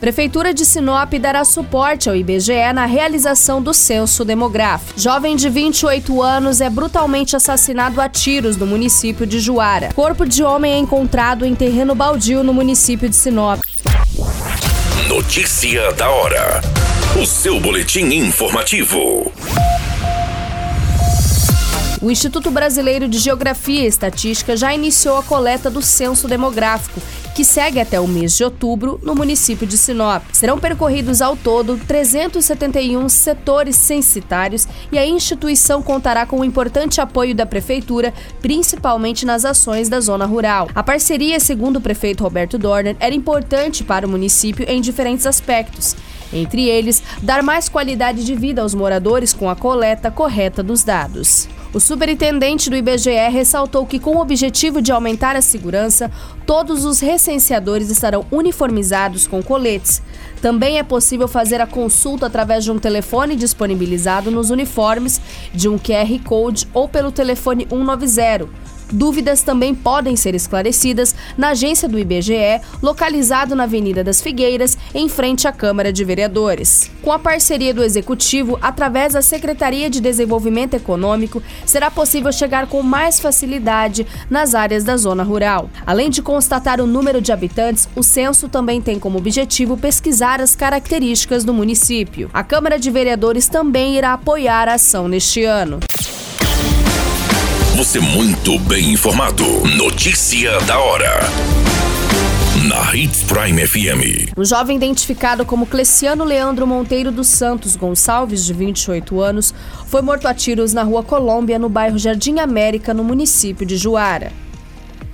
Prefeitura de Sinop dará suporte ao IBGE na realização do censo demográfico. Jovem de 28 anos é brutalmente assassinado a tiros no município de Juara. Corpo de homem é encontrado em terreno baldio no município de Sinop. Notícia da hora. O seu boletim informativo. O Instituto Brasileiro de Geografia e Estatística já iniciou a coleta do censo demográfico, que segue até o mês de outubro no município de Sinop. Serão percorridos ao todo 371 setores censitários e a instituição contará com o importante apoio da prefeitura, principalmente nas ações da zona rural. A parceria, segundo o prefeito Roberto Dorner, era importante para o município em diferentes aspectos. Entre eles, dar mais qualidade de vida aos moradores com a coleta correta dos dados. O superintendente do IBGE ressaltou que, com o objetivo de aumentar a segurança, todos os recenseadores estarão uniformizados com coletes. Também é possível fazer a consulta através de um telefone disponibilizado nos uniformes, de um QR Code ou pelo telefone 190. Dúvidas também podem ser esclarecidas na agência do IBGE, localizado na Avenida das Figueiras, em frente à Câmara de Vereadores. Com a parceria do Executivo, através da Secretaria de Desenvolvimento Econômico, será possível chegar com mais facilidade nas áreas da zona rural. Além de constatar o número de habitantes, o censo também tem como objetivo pesquisar as características do município. A Câmara de Vereadores também irá apoiar a ação neste ano. Você muito bem informado. Notícia da hora. Na Hits Prime FM. Um jovem identificado como Cleciano Leandro Monteiro dos Santos Gonçalves, de 28 anos, foi morto a tiros na rua Colômbia, no bairro Jardim América, no município de Juara.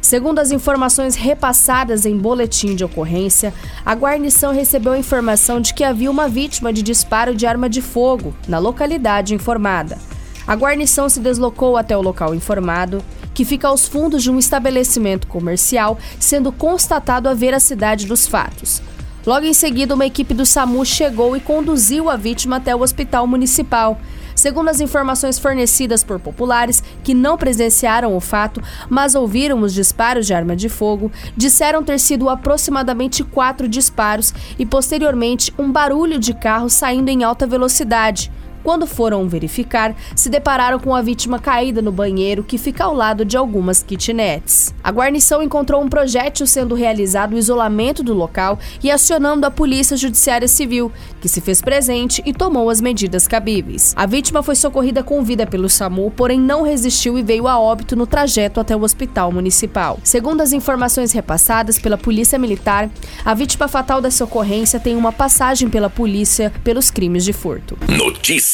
Segundo as informações repassadas em boletim de ocorrência, a guarnição recebeu a informação de que havia uma vítima de disparo de arma de fogo na localidade informada. A guarnição se deslocou até o local informado, que fica aos fundos de um estabelecimento comercial, sendo constatado a veracidade dos fatos. Logo em seguida, uma equipe do SAMU chegou e conduziu a vítima até o hospital municipal. Segundo as informações fornecidas por populares que não presenciaram o fato, mas ouviram os disparos de arma de fogo, disseram ter sido aproximadamente quatro disparos e, posteriormente, um barulho de carro saindo em alta velocidade. Quando foram verificar, se depararam com a vítima caída no banheiro que fica ao lado de algumas kitnets. A guarnição encontrou um projétil sendo realizado o isolamento do local e acionando a Polícia Judiciária Civil, que se fez presente e tomou as medidas cabíveis. A vítima foi socorrida com vida pelo SAMU, porém não resistiu e veio a óbito no trajeto até o hospital municipal. Segundo as informações repassadas pela Polícia Militar, a vítima fatal dessa ocorrência tem uma passagem pela polícia pelos crimes de furto. Notícia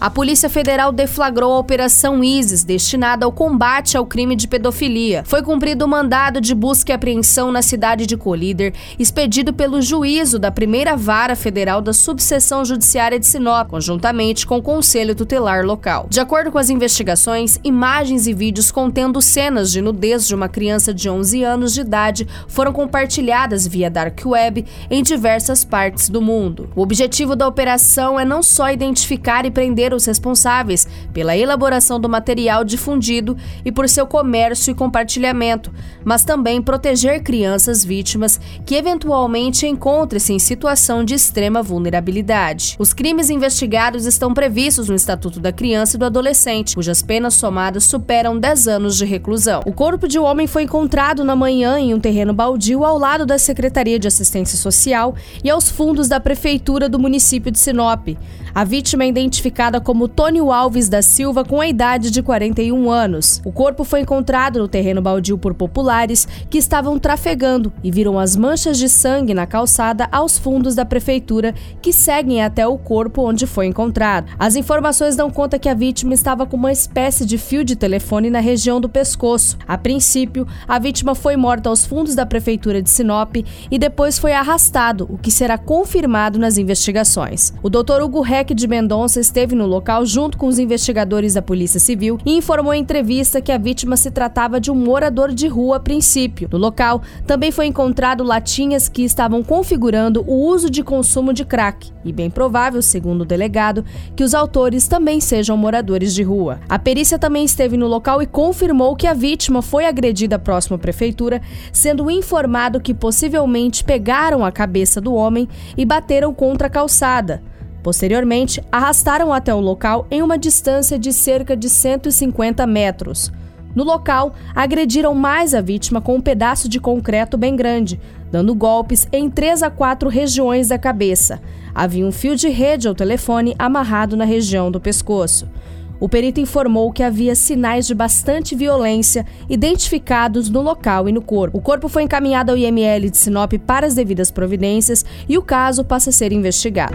A Polícia Federal deflagrou a Operação ISIS, destinada ao combate ao crime de pedofilia. Foi cumprido o mandado de busca e apreensão na cidade de Colíder, expedido pelo juízo da primeira vara federal da subseção judiciária de Sinop, conjuntamente com o Conselho Tutelar local. De acordo com as investigações, imagens e vídeos contendo cenas de nudez de uma criança de 11 anos de idade foram compartilhadas via Dark Web em diversas partes do mundo. O objetivo da operação é não só identificar e prender os responsáveis pela elaboração do material difundido e por seu comércio e compartilhamento, mas também proteger crianças vítimas que eventualmente encontrem-se em situação de extrema vulnerabilidade. Os crimes investigados estão previstos no Estatuto da Criança e do Adolescente, cujas penas somadas superam 10 anos de reclusão. O corpo de um homem foi encontrado na manhã em um terreno baldio ao lado da Secretaria de Assistência Social e aos fundos da Prefeitura do município de Sinop. A vítima é identificada como Tônio Alves da Silva, com a idade de 41 anos. O corpo foi encontrado no terreno baldio por populares que estavam trafegando e viram as manchas de sangue na calçada aos fundos da prefeitura, que seguem até o corpo onde foi encontrado. As informações dão conta que a vítima estava com uma espécie de fio de telefone na região do pescoço. A princípio, a vítima foi morta aos fundos da prefeitura de Sinop e depois foi arrastado, o que será confirmado nas investigações. O doutor Hugo Reck de Mendonça esteve no local junto com os investigadores da Polícia Civil e informou em entrevista que a vítima se tratava de um morador de rua a princípio. No local, também foi encontrado latinhas que estavam configurando o uso de consumo de crack, e bem provável, segundo o delegado, que os autores também sejam moradores de rua. A perícia também esteve no local e confirmou que a vítima foi agredida próximo à prefeitura, sendo informado que possivelmente pegaram a cabeça do homem e bateram contra a calçada. Posteriormente, arrastaram até o local em uma distância de cerca de 150 metros. No local, agrediram mais a vítima com um pedaço de concreto bem grande, dando golpes em três a quatro regiões da cabeça. Havia um fio de rede ao telefone amarrado na região do pescoço. O perito informou que havia sinais de bastante violência identificados no local e no corpo. O corpo foi encaminhado ao IML de Sinop para as devidas providências e o caso passa a ser investigado